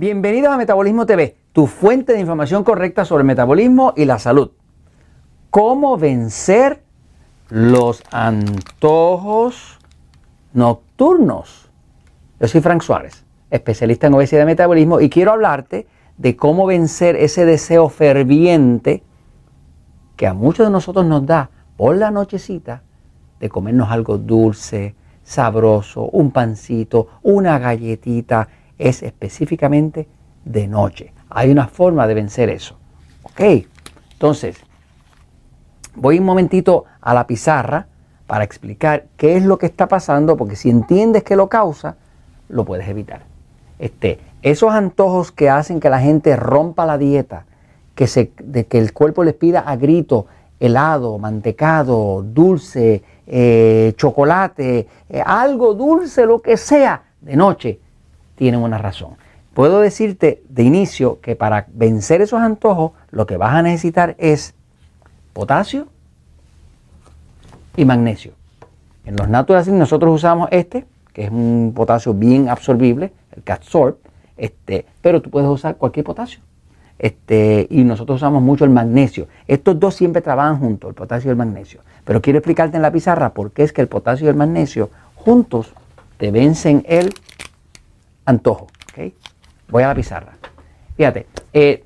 Bienvenidos a Metabolismo TV, tu fuente de información correcta sobre metabolismo y la salud. ¿Cómo vencer los antojos nocturnos? Yo soy Frank Suárez, especialista en obesidad y metabolismo, y quiero hablarte de cómo vencer ese deseo ferviente que a muchos de nosotros nos da por la nochecita de comernos algo dulce, sabroso, un pancito, una galletita, es específicamente de noche. Hay una forma de vencer eso. ¿Ok? Entonces, voy un momentito a la pizarra para explicar qué es lo que está pasando, porque si entiendes que lo causa, lo puedes evitar. Este, esos antojos que hacen que la gente rompa la dieta, que, se, de que el cuerpo les pida a grito helado, mantecado, dulce, eh, chocolate, eh, algo dulce, lo que sea, de noche, tienen una razón. Puedo decirte de inicio que para vencer esos antojos lo que vas a necesitar es potasio y magnesio. En los Natural nosotros usamos este, que es un potasio bien absorbible, el Catsorb, este, pero tú puedes usar cualquier potasio. Este, y nosotros usamos mucho el magnesio. Estos dos siempre trabajan juntos, el potasio y el magnesio. Pero quiero explicarte en la pizarra por qué es que el potasio y el magnesio juntos te vencen el antojo. Voy a la pizarra. Fíjate, eh,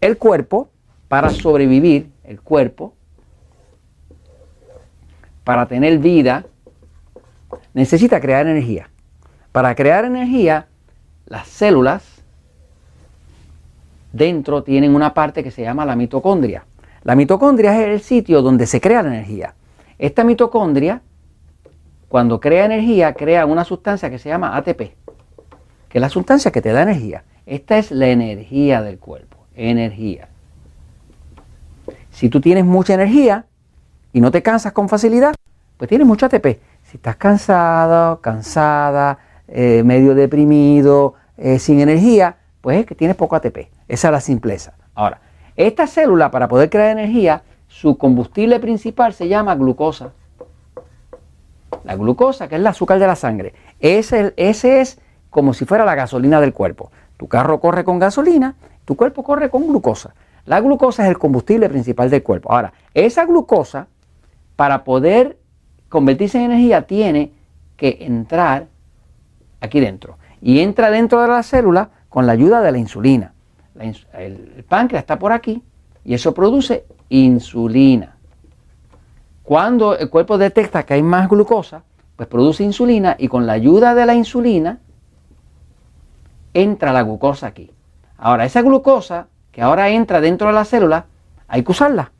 el cuerpo, para sobrevivir, el cuerpo, para tener vida, necesita crear energía. Para crear energía, las células dentro tienen una parte que se llama la mitocondria. La mitocondria es el sitio donde se crea la energía. Esta mitocondria, cuando crea energía, crea una sustancia que se llama ATP, que es la sustancia que te da energía. Esta es la energía del cuerpo, energía. Si tú tienes mucha energía y no te cansas con facilidad, pues tienes mucho ATP. Si estás cansado, cansada, eh, medio deprimido, eh, sin energía, pues es que tienes poco ATP. Esa es la simpleza. Ahora, esta célula para poder crear energía, su combustible principal se llama glucosa. La glucosa, que es el azúcar de la sangre. Ese, ese es como si fuera la gasolina del cuerpo. Tu carro corre con gasolina, tu cuerpo corre con glucosa. La glucosa es el combustible principal del cuerpo. Ahora, esa glucosa, para poder convertirse en energía, tiene que entrar aquí dentro. Y entra dentro de la célula con la ayuda de la insulina el, páncreas está por aquí y eso produce insulina. Cuando el cuerpo detecta que hay más glucosa, pues produce insulina y con la ayuda de la insulina entra la glucosa aquí. Ahora, esa glucosa que ahora entra dentro de la célula, hay que usarla.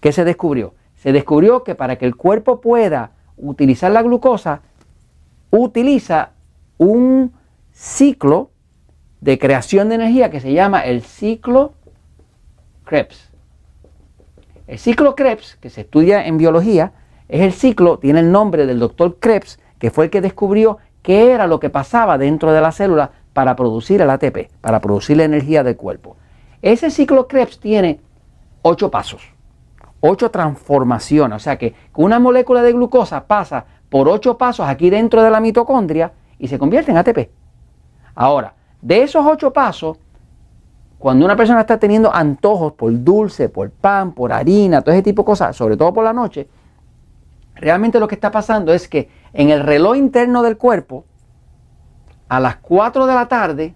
¿Qué se descubrió? Se descubrió que para que el cuerpo pueda utilizar la glucosa, utiliza un ciclo de creación de energía que se llama el ciclo Krebs. El ciclo Krebs, que se estudia en biología, es el ciclo, tiene el nombre del doctor Krebs, que fue el que descubrió qué era lo que pasaba dentro de la célula para producir el ATP, para producir la energía del cuerpo. Ese ciclo Krebs tiene ocho pasos, ocho transformaciones, o sea que una molécula de glucosa pasa por ocho pasos aquí dentro de la mitocondria y se convierte en ATP. Ahora, de esos ocho pasos, cuando una persona está teniendo antojos por dulce, por pan, por harina, todo ese tipo de cosas, sobre todo por la noche, realmente lo que está pasando es que en el reloj interno del cuerpo, a las 4 de la tarde,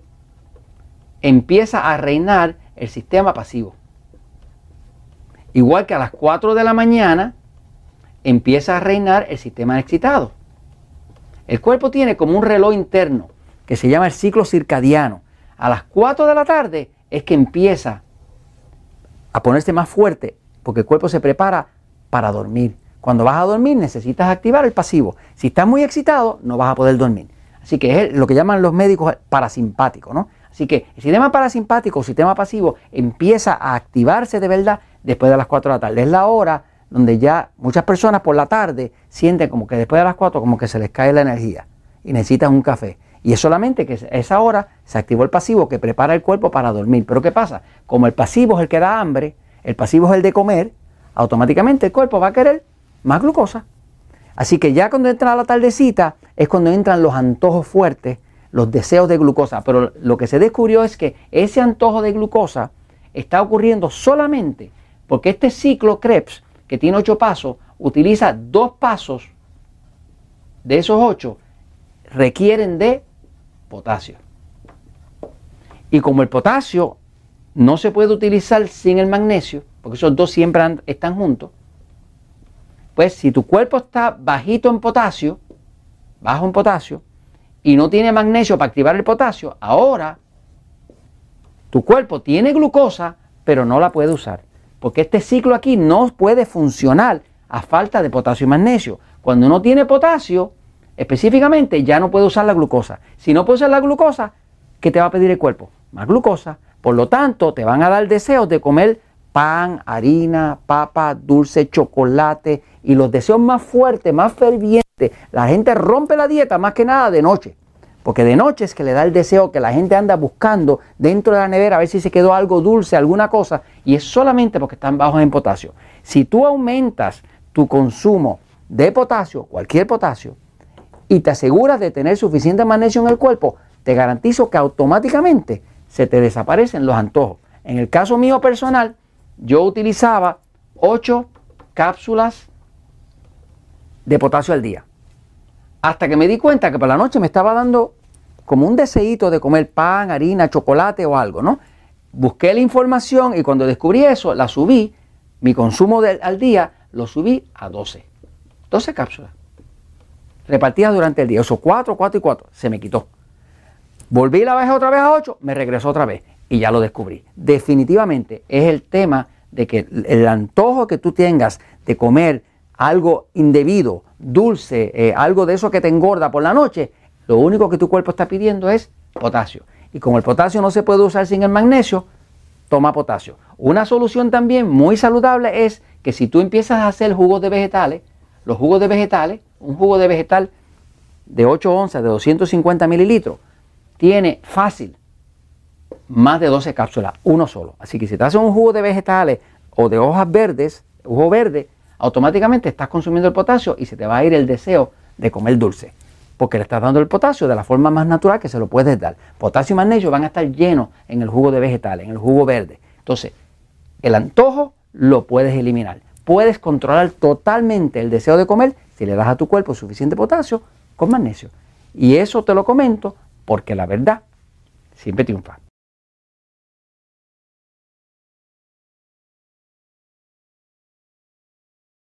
empieza a reinar el sistema pasivo. Igual que a las 4 de la mañana empieza a reinar el sistema excitado. El cuerpo tiene como un reloj interno que se llama el ciclo circadiano. A las 4 de la tarde es que empieza a ponerse más fuerte porque el cuerpo se prepara para dormir. Cuando vas a dormir necesitas activar el pasivo. Si estás muy excitado no vas a poder dormir. Así que es lo que llaman los médicos parasimpático, ¿no? Así que el sistema parasimpático o sistema pasivo empieza a activarse de verdad después de las 4 de la tarde. Es la hora donde ya muchas personas por la tarde sienten como que después de las 4 como que se les cae la energía y necesitan un café. Y es solamente que a esa hora se activó el pasivo que prepara el cuerpo para dormir. Pero ¿qué pasa? Como el pasivo es el que da hambre, el pasivo es el de comer, automáticamente el cuerpo va a querer más glucosa. Así que ya cuando entra la tardecita es cuando entran los antojos fuertes, los deseos de glucosa. Pero lo que se descubrió es que ese antojo de glucosa está ocurriendo solamente porque este ciclo Krebs, que tiene ocho pasos, utiliza dos pasos de esos ocho, requieren de potasio. Y como el potasio no se puede utilizar sin el magnesio, porque esos dos siempre están juntos, pues si tu cuerpo está bajito en potasio, bajo en potasio, y no tiene magnesio para activar el potasio, ahora tu cuerpo tiene glucosa, pero no la puede usar. Porque este ciclo aquí no puede funcionar a falta de potasio y magnesio. Cuando uno tiene potasio, específicamente, ya no puede usar la glucosa. Si no puede usar la glucosa, ¿qué te va a pedir el cuerpo? Más glucosa. Por lo tanto, te van a dar deseos de comer pan, harina, papa, dulce, chocolate y los deseos más fuertes, más fervientes. La gente rompe la dieta más que nada de noche. Porque de noche es que le da el deseo que la gente anda buscando dentro de la nevera a ver si se quedó algo dulce, alguna cosa, y es solamente porque están bajos en potasio. Si tú aumentas tu consumo de potasio, cualquier potasio, y te aseguras de tener suficiente magnesio en el cuerpo, te garantizo que automáticamente se te desaparecen los antojos. En el caso mío personal, yo utilizaba 8 cápsulas de potasio al día. Hasta que me di cuenta que por la noche me estaba dando como un deseito de comer pan, harina, chocolate o algo, ¿no? Busqué la información y cuando descubrí eso, la subí, mi consumo al día lo subí a 12. 12 cápsulas. Repartidas durante el día. Eso 4, 4 y 4. Se me quitó. Volví la bajé otra vez a 8, me regresó otra vez y ya lo descubrí. Definitivamente es el tema de que el antojo que tú tengas de comer algo indebido, dulce, eh, algo de eso que te engorda por la noche, lo único que tu cuerpo está pidiendo es potasio. Y como el potasio no se puede usar sin el magnesio, toma potasio. Una solución también muy saludable es que si tú empiezas a hacer jugos de vegetales, los jugos de vegetales, un jugo de vegetal de 8 onzas, de 250 mililitros, tiene fácil más de 12 cápsulas, uno solo. Así que si te haces un jugo de vegetales o de hojas verdes, jugo verde, automáticamente estás consumiendo el potasio y se te va a ir el deseo de comer dulce. Porque le estás dando el potasio de la forma más natural que se lo puedes dar. Potasio y magnesio van a estar llenos en el jugo de vegetales, en el jugo verde. Entonces, el antojo lo puedes eliminar. Puedes controlar totalmente el deseo de comer si le das a tu cuerpo suficiente potasio con magnesio. Y eso te lo comento porque la verdad siempre triunfa.